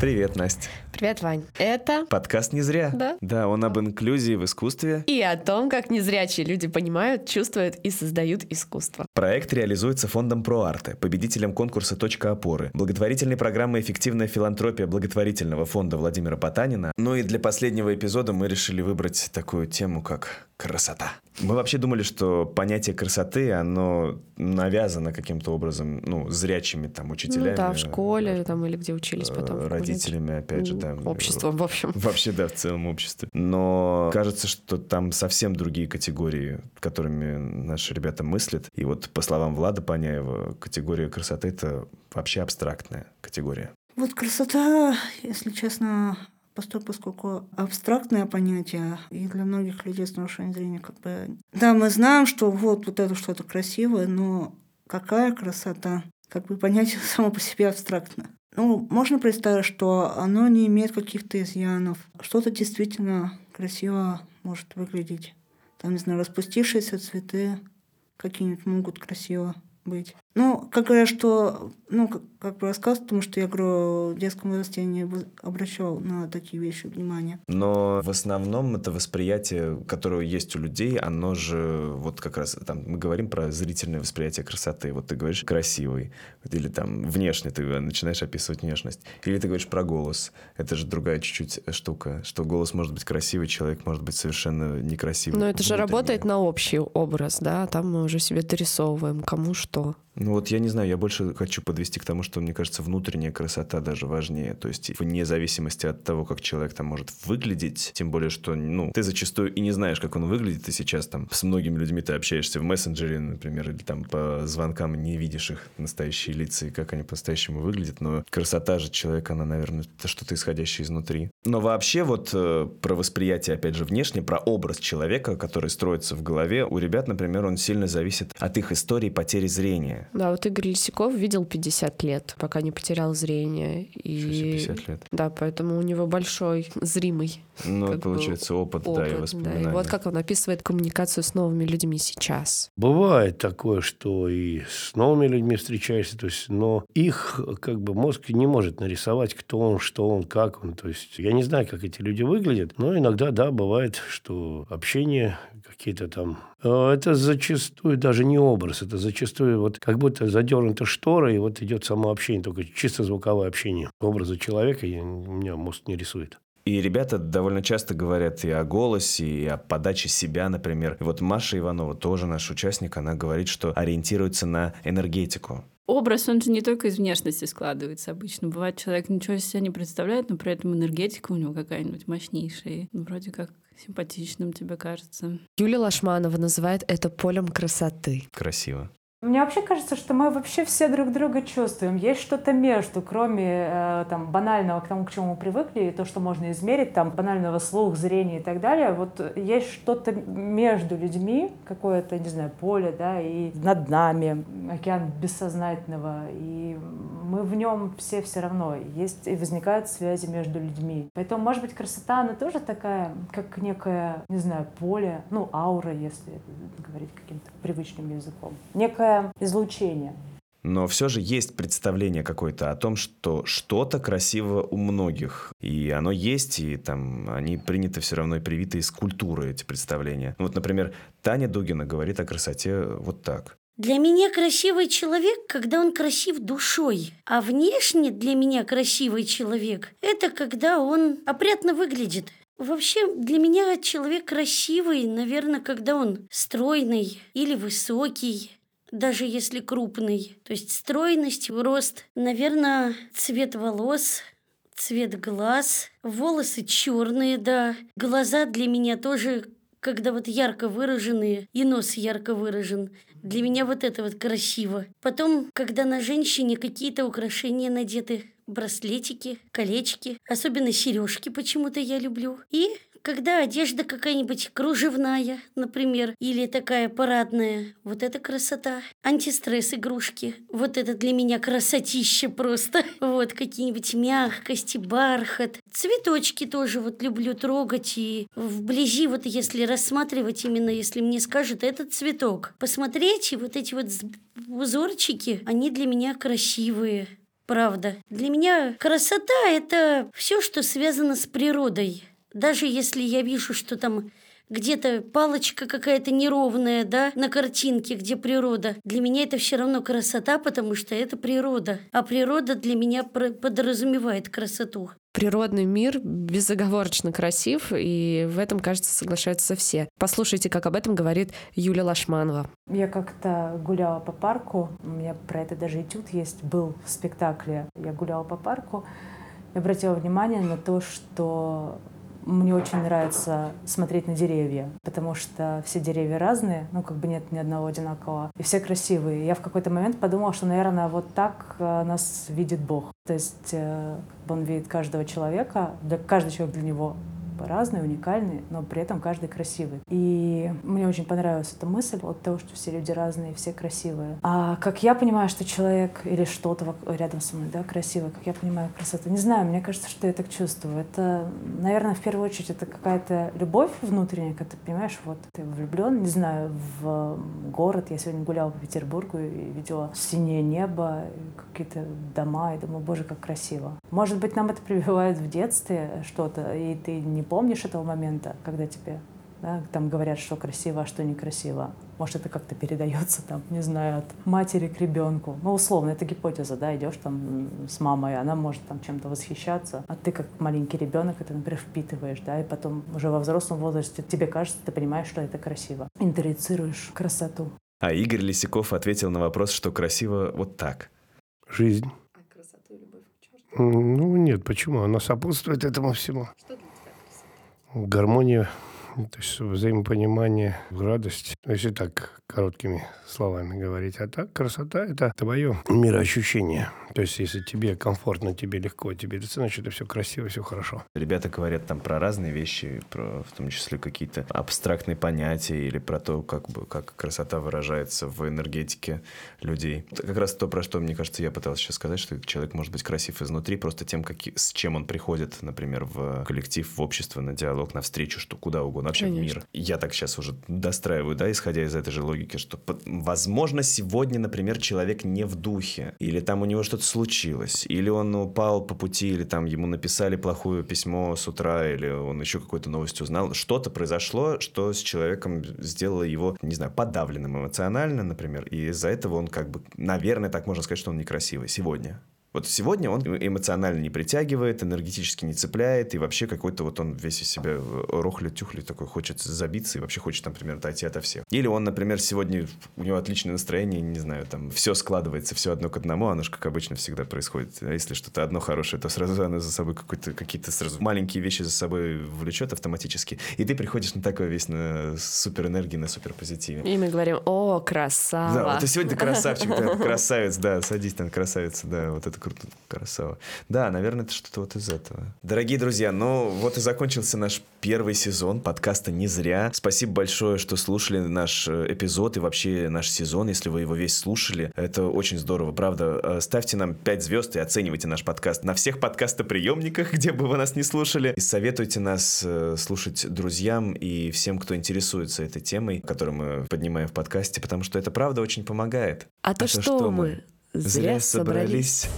Привет, Настя. Привет, Вань. Это Подкаст «Не зря». Да. Да, он об инклюзии в искусстве. и о том, как незрячие люди понимают, чувствуют и создают искусство. Проект реализуется фондом ProArte, победителем конкурса «Точка опоры», благотворительной программы «Эффективная филантропия» благотворительного фонда Владимира Потанина. Ну и для последнего эпизода мы решили выбрать такую тему, как красота. Мы вообще думали, что понятие красоты, оно навязано каким-то образом, ну, зрячими там учителями. ну да, в школе там или где учились потом. колледже. Родителями, опять же, Ну, да. Обществом, в общем. Вообще, да, в целом обществе. Но кажется, что там совсем другие категории, которыми наши ребята мыслят. И вот, по словам Влада Паняева, категория красоты — это вообще абстрактная категория. Вот красота, если честно, постольку, поскольку абстрактное понятие, и для многих людей с нарушением зрения как бы... Да, мы знаем, что вот, вот это что-то красивое, но какая красота? Как бы понятие само по себе абстрактно. Ну, можно представить, что оно не имеет каких-то изъянов. Что-то действительно красиво может выглядеть. Там, не знаю, распустившиеся цветы какие-нибудь могут красиво быть. Ну, как говорят, что, ну, как, как бы рассказ, потому что я говорю, в детском возрасте я не обращал на такие вещи внимания. Но в основном это восприятие, которое есть у людей, оно же вот как раз там мы говорим про зрительное восприятие красоты. Вот ты говоришь красивый, или там внешне ты начинаешь описывать внешность. Или ты говоришь про голос. Это же другая чуть-чуть штука, что голос может быть красивый, человек может быть совершенно некрасивый. Но это же работает на общий образ, да, там мы уже себе дорисовываем, кому что. Ну вот я не знаю, я больше хочу подвести к тому, что мне кажется, внутренняя красота даже важнее. То есть вне зависимости от того, как человек там может выглядеть, тем более, что ну, ты зачастую и не знаешь, как он выглядит, ты сейчас там с многими людьми ты общаешься в мессенджере, например, или там по звонкам не видишь их настоящие лица и как они по-настоящему выглядят, но красота же человека, она, наверное, это что-то исходящее изнутри. Но вообще вот э, про восприятие, опять же, внешне, про образ человека, который строится в голове, у ребят, например, он сильно зависит от их истории потери зрения. Да, вот Игорь Лисяков видел 50 лет, пока не потерял зрение. И 50 лет. да, поэтому у него большой зримый Ну, как бы получается, опыт, да, и опыт. Да, воспоминания. и вот как он описывает коммуникацию с новыми людьми сейчас. Бывает такое, что и с новыми людьми встречаешься, то есть, но их как бы мозг не может нарисовать, кто он, что он, как он. То есть я не знаю, как эти люди выглядят, но иногда, да, бывает, что общение какие-то там... э, Это зачастую даже не образ, это зачастую вот как будто задернута штора, и вот идет само общение, только чисто звуковое общение. Образа человека я, у меня мозг не рисует. И ребята довольно часто говорят и о голосе, и о подаче себя, например. И вот Маша Иванова, тоже наш участник, она говорит, что ориентируется на энергетику. Образ, он же не только из внешности складывается обычно. Бывает, человек ничего из себя не представляет, но при этом энергетика у него какая-нибудь мощнейшая. ну, вроде как симпатичным тебе кажется. Юлия Лашманова называет это полем красоты. Красиво. Мне вообще кажется, что мы вообще все друг друга чувствуем. Есть что-то между, кроме э, там, банального к тому, к чему мы привыкли, и то, что можно измерить, там, банального слух, зрения и так далее. Вот есть что-то между людьми, какое-то, не знаю, поле, да, и над нами, океан бессознательного. И мы в нем все все равно. Есть и возникают связи между людьми. Поэтому, может быть, красота, она тоже такая, как некое, не знаю, поле, ну, аура, если говорить каким-то привычным языком. Некое излучение. Но все же есть представление какое-то о том, что что-то красиво у многих. И оно есть, и там они приняты все равно и привиты из культуры, эти представления. Вот, например, Таня Дугина говорит о красоте вот так. Для меня красивый человек, когда он красив душой. А внешне для меня красивый человек – это когда он опрятно выглядит. Вообще, для меня человек красивый, наверное, когда он стройный или высокий, даже если крупный. То есть стройность, рост, наверное, цвет волос, цвет глаз, волосы черные, да. Глаза для меня тоже, когда вот ярко выраженные, и нос ярко выражен. Для меня вот это вот красиво. Потом, когда на женщине какие-то украшения надеты, браслетики, колечки, особенно сережки почему-то я люблю. И когда одежда какая-нибудь кружевная, например, или такая парадная, вот это красота. Антистресс игрушки, вот это для меня красотища просто. Вот какие-нибудь мягкости, бархат. Цветочки тоже вот люблю трогать и вблизи вот если рассматривать именно, если мне скажут, этот цветок, посмотреть, и вот эти вот узорчики, они для меня красивые. Правда. Для меня красота — это все, что связано с природой. Даже если я вижу, что там где-то палочка какая-то неровная, да, на картинке, где природа. Для меня это все равно красота, потому что это природа. А природа для меня подразумевает красоту. Природный мир безоговорочно красив, и в этом, кажется, соглашаются все. Послушайте, как об этом говорит Юлия Лашманова. Я как-то гуляла по парку, у меня про это даже этюд есть, был в спектакле. Я гуляла по парку, и обратила внимание на то, что мне очень нравится смотреть на деревья, потому что все деревья разные, ну, как бы нет ни одного одинакового, и все красивые. Я в какой-то момент подумала, что, наверное, вот так э, нас видит Бог. То есть э, он видит каждого человека, для, каждый человек для него разные, уникальные, но при этом каждый красивый. И мне очень понравилась эта мысль от того, что все люди разные, все красивые. А как я понимаю, что человек или что-то рядом со мной, да, красивое, как я понимаю красоту, не знаю, мне кажется, что я так чувствую. Это, наверное, в первую очередь, это какая-то любовь внутренняя, когда ты понимаешь, вот ты влюблен, не знаю, в город. Я сегодня гуляла по Петербургу и видела синее небо, какие-то дома, и думаю, боже, как красиво. Может быть, нам это прививают в детстве что-то, и ты не помнишь этого момента, когда тебе да, там говорят, что красиво, а что некрасиво. Может, это как-то передается, там, не знаю, от матери к ребенку. Ну, условно, это гипотеза, да, идешь там с мамой, она может там чем-то восхищаться, а ты как маленький ребенок это, например, впитываешь, да, и потом уже во взрослом возрасте тебе кажется, ты понимаешь, что это красиво. Интроицируешь красоту. А Игорь Лисяков ответил на вопрос, что красиво вот так. Жизнь. А красоту и любовь Ну, нет, почему? Она сопутствует этому всему. Что гармония, то есть взаимопонимание, радость. Если так короткими словами говорить. А так красота — это твое мироощущение. То есть, если тебе комфортно, тебе легко, тебе это значит, это все красиво, все хорошо. Ребята говорят там про разные вещи, про в том числе какие-то абстрактные понятия или про то, как бы как красота выражается в энергетике людей. Это как раз то, про что, мне кажется, я пытался сейчас сказать, что человек может быть красив изнутри просто тем, как, с чем он приходит, например, в коллектив, в общество, на диалог, на встречу, что куда угодно, вообще Конечно. в мир. Я так сейчас уже достраиваю, да, исходя из этой же логики, что, возможно, сегодня, например, человек не в духе, или там у него что-то случилось, или он упал по пути, или там ему написали плохое письмо с утра, или он еще какую-то новость узнал. Что-то произошло, что с человеком сделало его, не знаю, подавленным эмоционально, например, и из-за этого он как бы, наверное, так можно сказать, что он некрасивый сегодня. Вот сегодня он эмоционально не притягивает, энергетически не цепляет, и вообще какой-то вот он весь из себя рохля-тюхля такой хочет забиться и вообще хочет, например, отойти ото всех. Или он, например, сегодня у него отличное настроение, не знаю, там все складывается, все одно к одному, оно же, как обычно, всегда происходит. А если что-то одно хорошее, то сразу оно за собой какой-то, какие-то сразу маленькие вещи за собой влечет автоматически, и ты приходишь на такой весь на супер энергии, на супер позитиве. И мы говорим, о, красава. Да, вот ты сегодня красавчик, да, красавец, да, садись там, красавица, да, вот это круто, красава. Да, наверное, это что-то вот из этого. Дорогие друзья, ну вот и закончился наш первый сезон подкаста «Не зря». Спасибо большое, что слушали наш э, эпизод и вообще наш сезон, если вы его весь слушали. Это очень здорово, правда. Э, ставьте нам 5 звезд и оценивайте наш подкаст на всех подкастоприемниках, где бы вы нас не слушали. И советуйте нас э, слушать друзьям и всем, кто интересуется этой темой, которую мы поднимаем в подкасте, потому что это правда очень помогает. А, а то, что, что мы? Зря, Зря собрались.